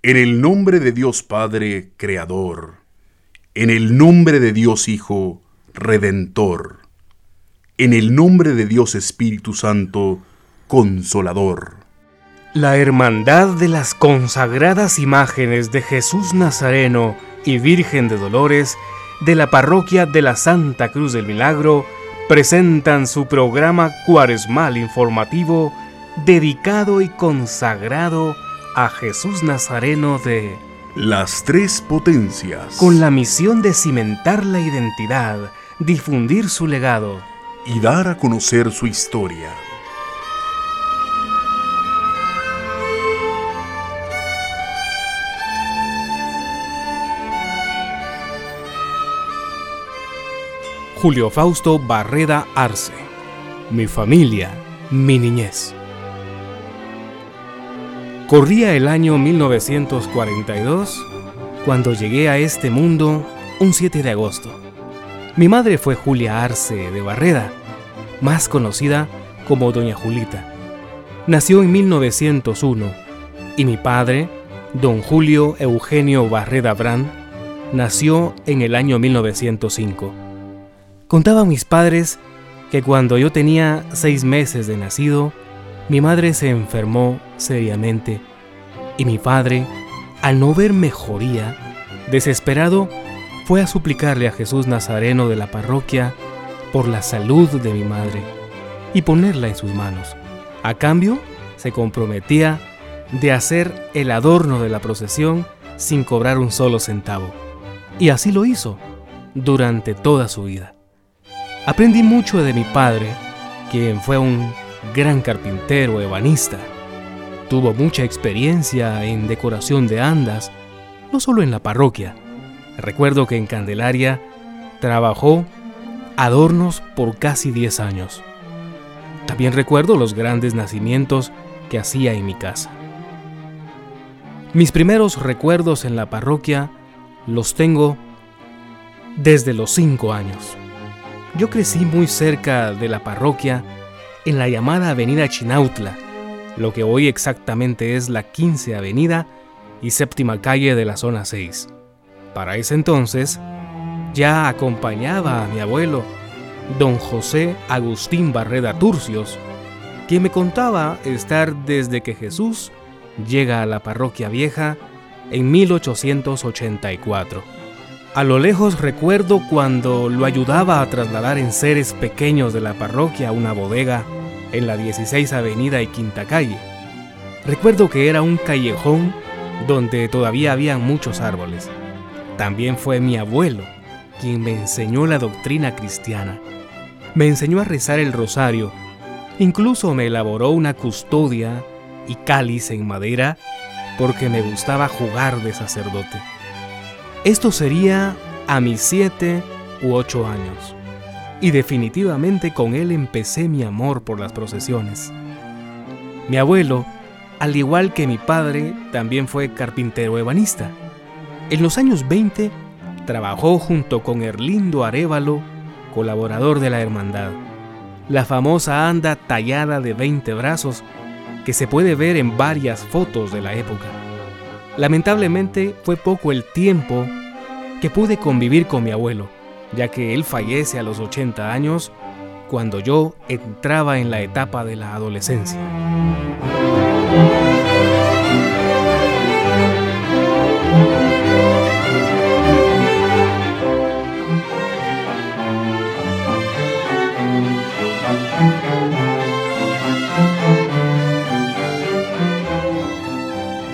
En el nombre de Dios Padre, Creador. En el nombre de Dios Hijo, Redentor. En el nombre de Dios Espíritu Santo, Consolador. La Hermandad de las consagradas imágenes de Jesús Nazareno y Virgen de Dolores de la Parroquia de la Santa Cruz del Milagro presentan su programa cuaresmal informativo dedicado y consagrado a Jesús Nazareno de Las Tres Potencias. con la misión de cimentar la identidad, difundir su legado y dar a conocer su historia. Julio Fausto Barreda Arce. Mi familia, mi niñez. Corría el año 1942 cuando llegué a este mundo un 7 de agosto. Mi madre fue Julia Arce de Barreda, más conocida como Doña Julita. Nació en 1901 y mi padre, don Julio Eugenio Barreda Brand, nació en el año 1905. Contaban mis padres que cuando yo tenía seis meses de nacido, mi madre se enfermó seriamente y mi padre, al no ver mejoría, desesperado, fue a suplicarle a Jesús Nazareno de la parroquia por la salud de mi madre y ponerla en sus manos. A cambio, se comprometía de hacer el adorno de la procesión sin cobrar un solo centavo. Y así lo hizo durante toda su vida. Aprendí mucho de mi padre, quien fue un gran carpintero ebanista. Tuvo mucha experiencia en decoración de andas, no solo en la parroquia. Recuerdo que en Candelaria trabajó adornos por casi 10 años. También recuerdo los grandes nacimientos que hacía en mi casa. Mis primeros recuerdos en la parroquia los tengo desde los 5 años. Yo crecí muy cerca de la parroquia en la llamada Avenida Chinautla, lo que hoy exactamente es la 15 Avenida y séptima calle de la zona 6. Para ese entonces, ya acompañaba a mi abuelo, don José Agustín Barreda Turcios, quien me contaba estar desde que Jesús llega a la parroquia vieja en 1884. A lo lejos recuerdo cuando lo ayudaba a trasladar en seres pequeños de la parroquia a una bodega en la 16 Avenida y Quinta Calle. Recuerdo que era un callejón donde todavía habían muchos árboles. También fue mi abuelo quien me enseñó la doctrina cristiana. Me enseñó a rezar el rosario. Incluso me elaboró una custodia y cáliz en madera porque me gustaba jugar de sacerdote. Esto sería a mis siete u ocho años. Y definitivamente con él empecé mi amor por las procesiones. Mi abuelo, al igual que mi padre, también fue carpintero ebanista. En los años 20 trabajó junto con Erlindo Arevalo, colaborador de la hermandad. La famosa anda tallada de 20 brazos que se puede ver en varias fotos de la época. Lamentablemente fue poco el tiempo que pude convivir con mi abuelo, ya que él fallece a los 80 años cuando yo entraba en la etapa de la adolescencia.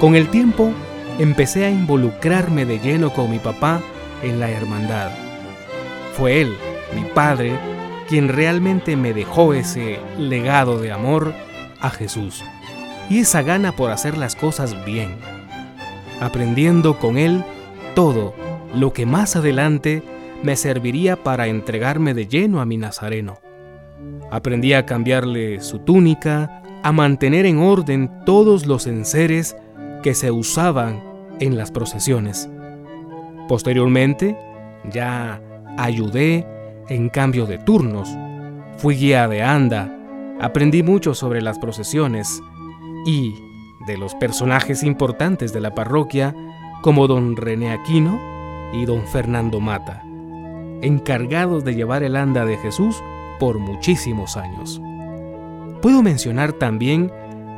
Con el tiempo empecé a involucrarme de lleno con mi papá en la hermandad. Fue él, mi padre, quien realmente me dejó ese legado de amor a Jesús y esa gana por hacer las cosas bien, aprendiendo con él todo lo que más adelante me serviría para entregarme de lleno a mi Nazareno. Aprendí a cambiarle su túnica, a mantener en orden todos los enseres que se usaban en las procesiones. Posteriormente, ya ayudé en cambio de turnos, fui guía de anda, aprendí mucho sobre las procesiones y, de los personajes importantes de la parroquia como don René Aquino y don Fernando Mata, encargados de llevar el anda de Jesús por muchísimos años. Puedo mencionar también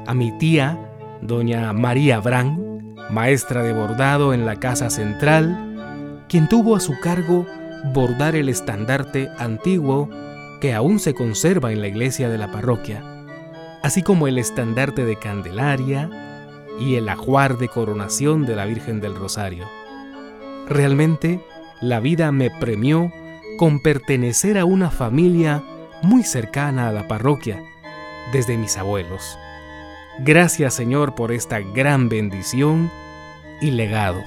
a mi tía, doña María Brán, maestra de bordado en la Casa Central, quien tuvo a su cargo bordar el estandarte antiguo que aún se conserva en la iglesia de la parroquia, así como el estandarte de Candelaria y el ajuar de coronación de la Virgen del Rosario. Realmente, la vida me premió con pertenecer a una familia muy cercana a la parroquia, desde mis abuelos. Gracias Señor por esta gran bendición y legado.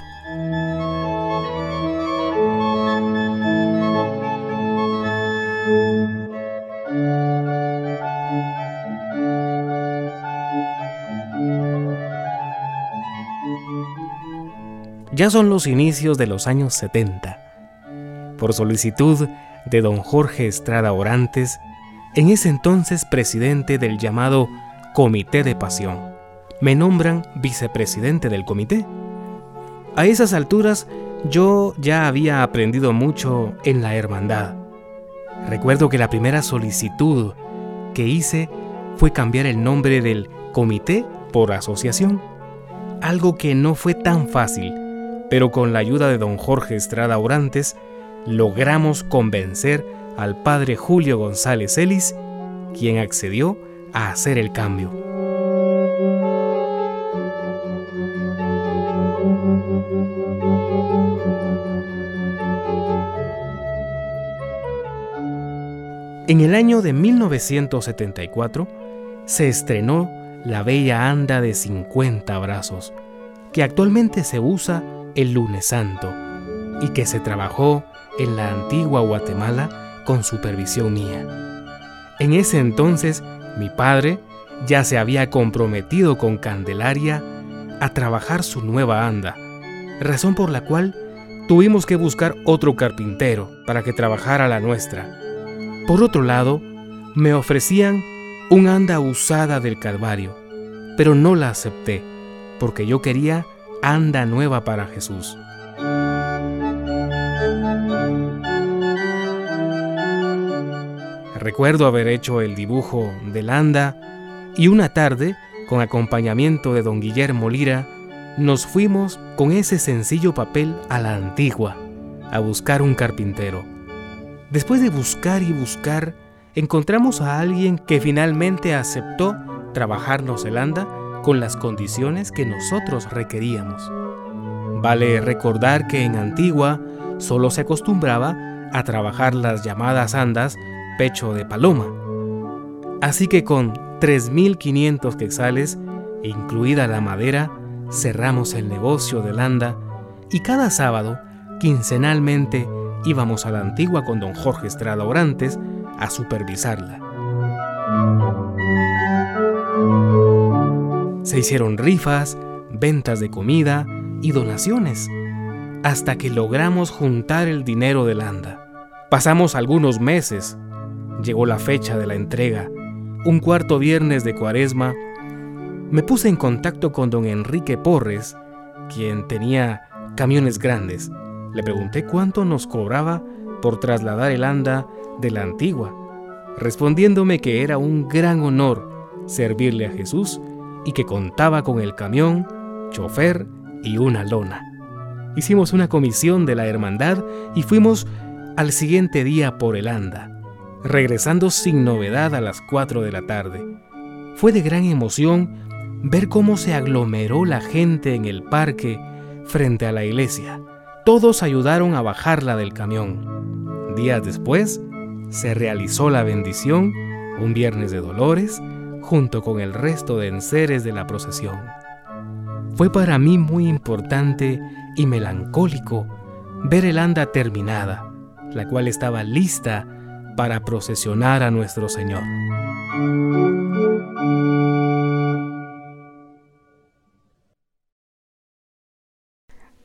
Ya son los inicios de los años 70. Por solicitud de don Jorge Estrada Orantes, en ese entonces presidente del llamado Comité de Pasión, me nombran vicepresidente del comité. A esas alturas yo ya había aprendido mucho en la hermandad. Recuerdo que la primera solicitud que hice fue cambiar el nombre del comité por asociación, algo que no fue tan fácil pero con la ayuda de don Jorge Estrada Orantes logramos convencer al padre Julio González Ellis, quien accedió a hacer el cambio. En el año de 1974 se estrenó la bella anda de 50 brazos, que actualmente se usa el lunes santo y que se trabajó en la antigua Guatemala con supervisión mía. En ese entonces mi padre ya se había comprometido con Candelaria a trabajar su nueva anda, razón por la cual tuvimos que buscar otro carpintero para que trabajara la nuestra. Por otro lado, me ofrecían un anda usada del Calvario, pero no la acepté porque yo quería anda nueva para Jesús. Recuerdo haber hecho el dibujo del anda y una tarde, con acompañamiento de don Guillermo Lira, nos fuimos con ese sencillo papel a la antigua, a buscar un carpintero. Después de buscar y buscar, encontramos a alguien que finalmente aceptó trabajarnos el anda con las condiciones que nosotros requeríamos. Vale recordar que en Antigua solo se acostumbraba a trabajar las llamadas andas pecho de paloma. Así que con 3.500 quetzales, incluida la madera, cerramos el negocio del anda y cada sábado, quincenalmente, íbamos a la antigua con don Jorge Estrada Orantes a supervisarla. Se hicieron rifas, ventas de comida y donaciones, hasta que logramos juntar el dinero del ANDA. Pasamos algunos meses. Llegó la fecha de la entrega. Un cuarto viernes de cuaresma, me puse en contacto con don Enrique Porres, quien tenía camiones grandes. Le pregunté cuánto nos cobraba por trasladar el anda de la antigua, respondiéndome que era un gran honor servirle a Jesús y que contaba con el camión, chofer y una lona. Hicimos una comisión de la hermandad y fuimos al siguiente día por el anda, regresando sin novedad a las 4 de la tarde. Fue de gran emoción ver cómo se aglomeró la gente en el parque frente a la iglesia. Todos ayudaron a bajarla del camión. Días después, se realizó la bendición, un viernes de dolores, junto con el resto de enseres de la procesión. Fue para mí muy importante y melancólico ver el anda terminada, la cual estaba lista para procesionar a nuestro Señor.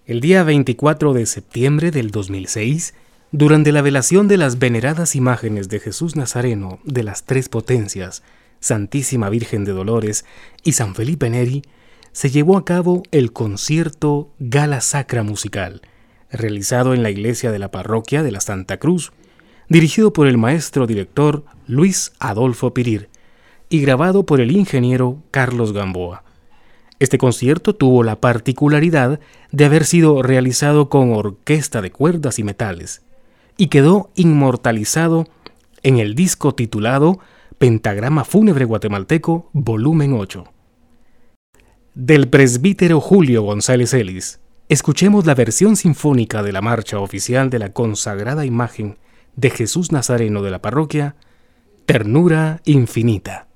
El día 24 de septiembre del 2006, durante la velación de las veneradas imágenes de Jesús Nazareno de las tres potencias, Santísima Virgen de Dolores y San Felipe Neri, se llevó a cabo el concierto Gala Sacra Musical, realizado en la iglesia de la parroquia de la Santa Cruz, dirigido por el maestro director Luis Adolfo Pirir y grabado por el ingeniero Carlos Gamboa. Este concierto tuvo la particularidad de haber sido realizado con orquesta de cuerdas y metales y quedó inmortalizado en el disco titulado Pentagrama Fúnebre Guatemalteco, volumen 8. Del presbítero Julio González Ellis, escuchemos la versión sinfónica de la marcha oficial de la consagrada imagen de Jesús Nazareno de la parroquia, Ternura Infinita.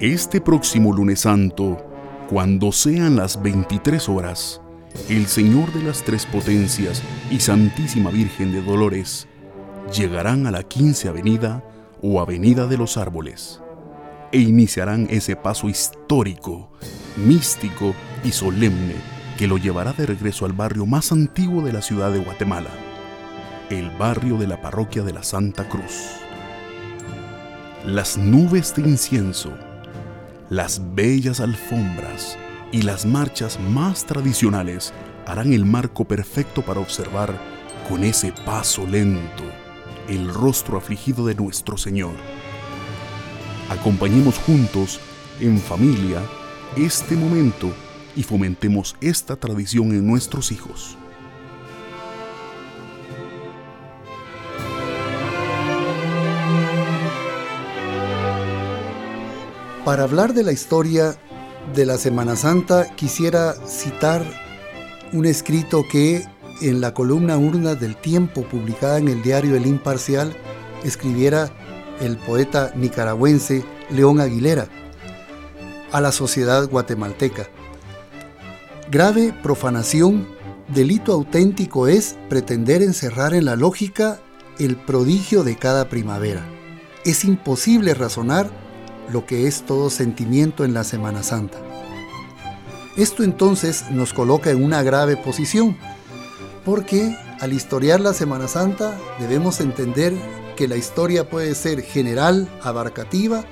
Este próximo lunes santo, cuando sean las 23 horas, el Señor de las Tres Potencias y Santísima Virgen de Dolores llegarán a la 15 Avenida o Avenida de los Árboles e iniciarán ese paso histórico, místico y solemne que lo llevará de regreso al barrio más antiguo de la ciudad de Guatemala, el barrio de la parroquia de la Santa Cruz. Las nubes de incienso, las bellas alfombras y las marchas más tradicionales harán el marco perfecto para observar con ese paso lento el rostro afligido de nuestro Señor. Acompañemos juntos, en familia, este momento y fomentemos esta tradición en nuestros hijos. Para hablar de la historia de la Semana Santa quisiera citar un escrito que en la columna Urna del Tiempo publicada en el diario El Imparcial escribiera el poeta nicaragüense León Aguilera a la sociedad guatemalteca. Grave profanación, delito auténtico es pretender encerrar en la lógica el prodigio de cada primavera. Es imposible razonar lo que es todo sentimiento en la Semana Santa. Esto entonces nos coloca en una grave posición, porque al historiar la Semana Santa debemos entender que la historia puede ser general, abarcativa,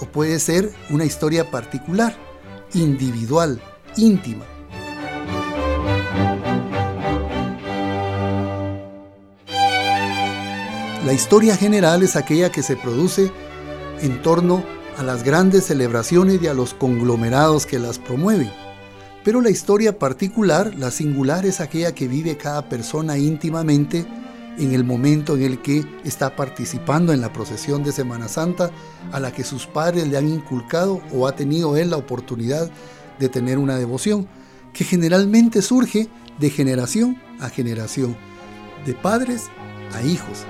o puede ser una historia particular, individual, íntima. La historia general es aquella que se produce en torno a las grandes celebraciones y a los conglomerados que las promueven. Pero la historia particular, la singular, es aquella que vive cada persona íntimamente en el momento en el que está participando en la procesión de Semana Santa a la que sus padres le han inculcado o ha tenido él la oportunidad de tener una devoción, que generalmente surge de generación a generación, de padres a hijos,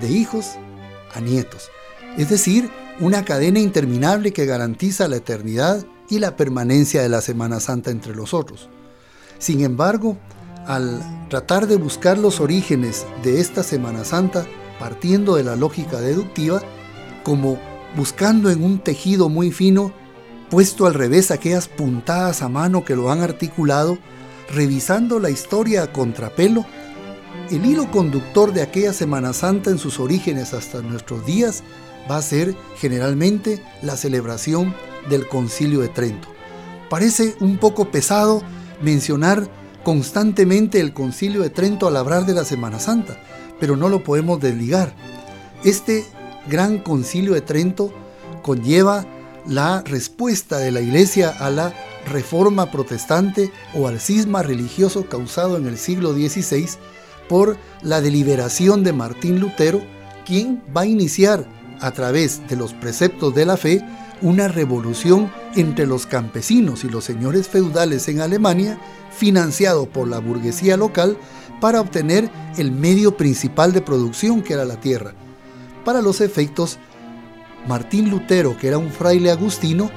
de hijos a nietos. Es decir, una cadena interminable que garantiza la eternidad y la permanencia de la Semana Santa entre los otros. Sin embargo, al tratar de buscar los orígenes de esta Semana Santa, partiendo de la lógica deductiva, como buscando en un tejido muy fino, puesto al revés aquellas puntadas a mano que lo han articulado, revisando la historia a contrapelo, el hilo conductor de aquella Semana Santa en sus orígenes hasta nuestros días va a ser generalmente la celebración del Concilio de Trento. Parece un poco pesado mencionar constantemente el Concilio de Trento al hablar de la Semana Santa, pero no lo podemos desligar. Este gran Concilio de Trento conlleva la respuesta de la Iglesia a la reforma protestante o al cisma religioso causado en el siglo XVI por la deliberación de Martín Lutero, quien va a iniciar a través de los preceptos de la fe una revolución entre los campesinos y los señores feudales en Alemania, financiado por la burguesía local para obtener el medio principal de producción que era la tierra. Para los efectos, Martín Lutero, que era un fraile agustino,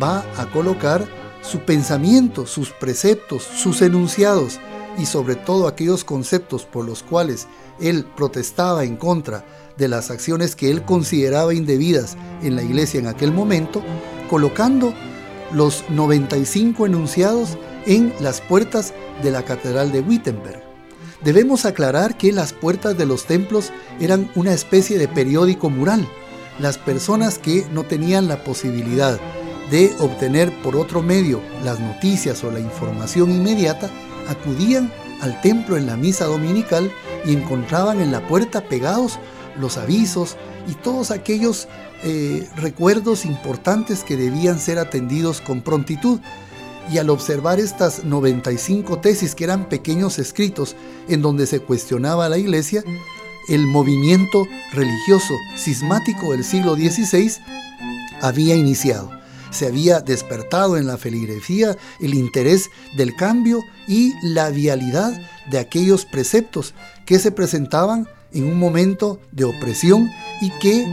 va a colocar su pensamiento, sus preceptos, sus enunciados y sobre todo aquellos conceptos por los cuales él protestaba en contra de las acciones que él consideraba indebidas en la iglesia en aquel momento, colocando los 95 enunciados en las puertas de la Catedral de Wittenberg. Debemos aclarar que las puertas de los templos eran una especie de periódico mural. Las personas que no tenían la posibilidad de obtener por otro medio las noticias o la información inmediata, acudían al templo en la misa dominical y encontraban en la puerta pegados los avisos y todos aquellos eh, recuerdos importantes que debían ser atendidos con prontitud. Y al observar estas 95 tesis que eran pequeños escritos en donde se cuestionaba a la iglesia, el movimiento religioso cismático del siglo XVI había iniciado. Se había despertado en la feligresía el interés del cambio y la vialidad de aquellos preceptos que se presentaban en un momento de opresión y que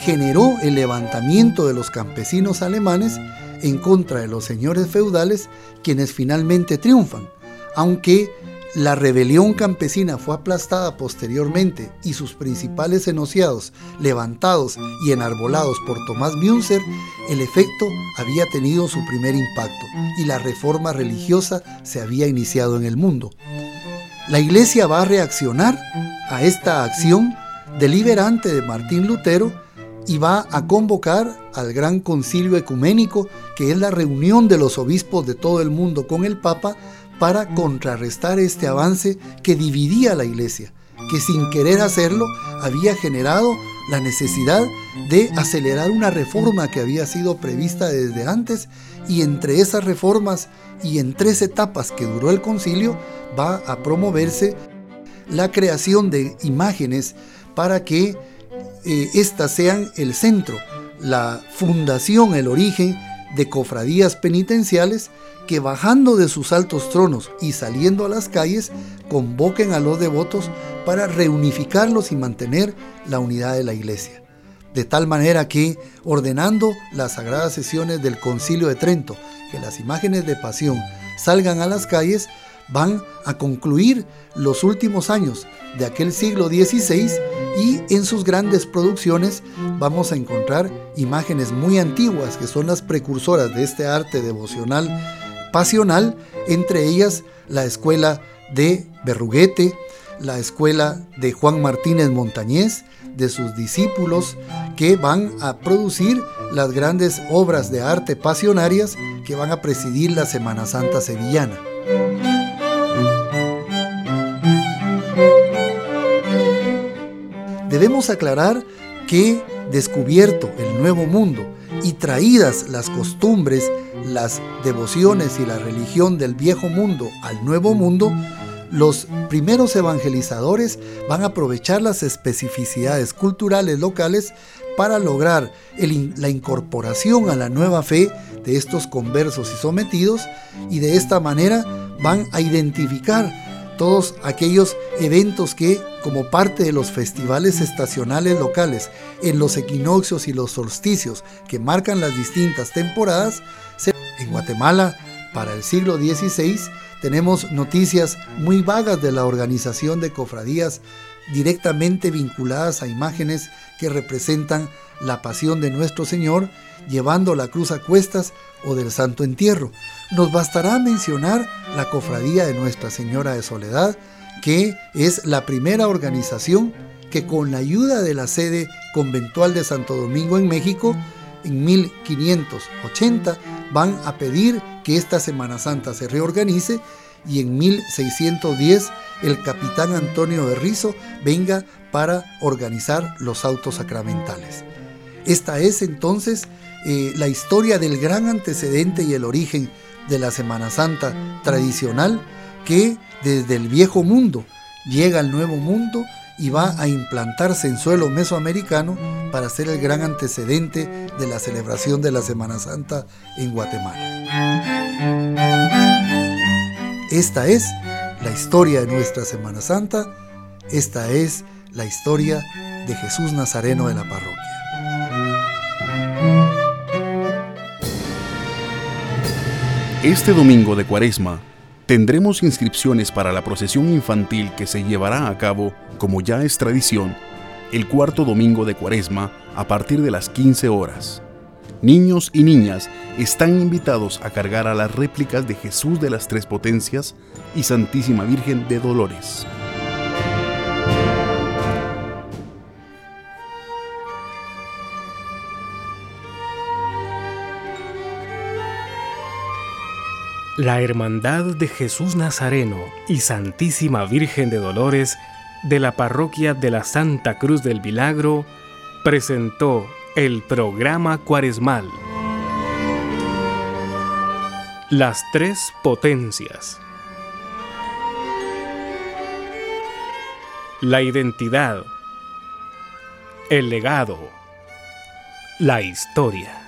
generó el levantamiento de los campesinos alemanes en contra de los señores feudales, quienes finalmente triunfan, aunque la rebelión campesina fue aplastada posteriormente y sus principales enunciados levantados y enarbolados por Tomás Münzer, el efecto había tenido su primer impacto y la reforma religiosa se había iniciado en el mundo. La Iglesia va a reaccionar a esta acción deliberante de Martín Lutero y va a convocar al Gran Concilio Ecuménico, que es la reunión de los obispos de todo el mundo con el Papa, para contrarrestar este avance que dividía la iglesia, que sin querer hacerlo había generado la necesidad de acelerar una reforma que había sido prevista desde antes y entre esas reformas y en tres etapas que duró el concilio va a promoverse la creación de imágenes para que eh, éstas sean el centro, la fundación, el origen de cofradías penitenciales que bajando de sus altos tronos y saliendo a las calles, convoquen a los devotos para reunificarlos y mantener la unidad de la iglesia. De tal manera que, ordenando las sagradas sesiones del Concilio de Trento, que las imágenes de pasión salgan a las calles, van a concluir los últimos años de aquel siglo XVI y en sus grandes producciones vamos a encontrar imágenes muy antiguas que son las precursoras de este arte devocional pasional, entre ellas la escuela de Berruguete, la escuela de Juan Martínez Montañés, de sus discípulos, que van a producir las grandes obras de arte pasionarias que van a presidir la Semana Santa Sevillana. Debemos aclarar que descubierto el nuevo mundo y traídas las costumbres las devociones y la religión del viejo mundo al nuevo mundo, los primeros evangelizadores van a aprovechar las especificidades culturales locales para lograr la incorporación a la nueva fe de estos conversos y sometidos y de esta manera van a identificar todos aquellos eventos que, como parte de los festivales estacionales locales, en los equinoccios y los solsticios que marcan las distintas temporadas, en Guatemala, para el siglo XVI, tenemos noticias muy vagas de la organización de cofradías directamente vinculadas a imágenes que representan la pasión de nuestro Señor, llevando la cruz a cuestas o del Santo Entierro. Nos bastará mencionar la cofradía de Nuestra Señora de Soledad, que es la primera organización que con la ayuda de la sede conventual de Santo Domingo en México, en 1580 van a pedir que esta Semana Santa se reorganice y en 1610 el capitán Antonio de Rizo venga para organizar los autos sacramentales. Esta es entonces eh, la historia del gran antecedente y el origen de la Semana Santa tradicional que desde el viejo mundo llega al nuevo mundo y va a implantarse en suelo mesoamericano para ser el gran antecedente de la celebración de la Semana Santa en Guatemala. Esta es la historia de nuestra Semana Santa, esta es la historia de Jesús Nazareno de la parroquia. Este domingo de Cuaresma tendremos inscripciones para la procesión infantil que se llevará a cabo, como ya es tradición, el cuarto domingo de Cuaresma a partir de las 15 horas. Niños y niñas están invitados a cargar a las réplicas de Jesús de las Tres Potencias y Santísima Virgen de Dolores. La Hermandad de Jesús Nazareno y Santísima Virgen de Dolores de la Parroquia de la Santa Cruz del Milagro presentó el programa cuaresmal. Las tres potencias. La identidad. El legado. La historia.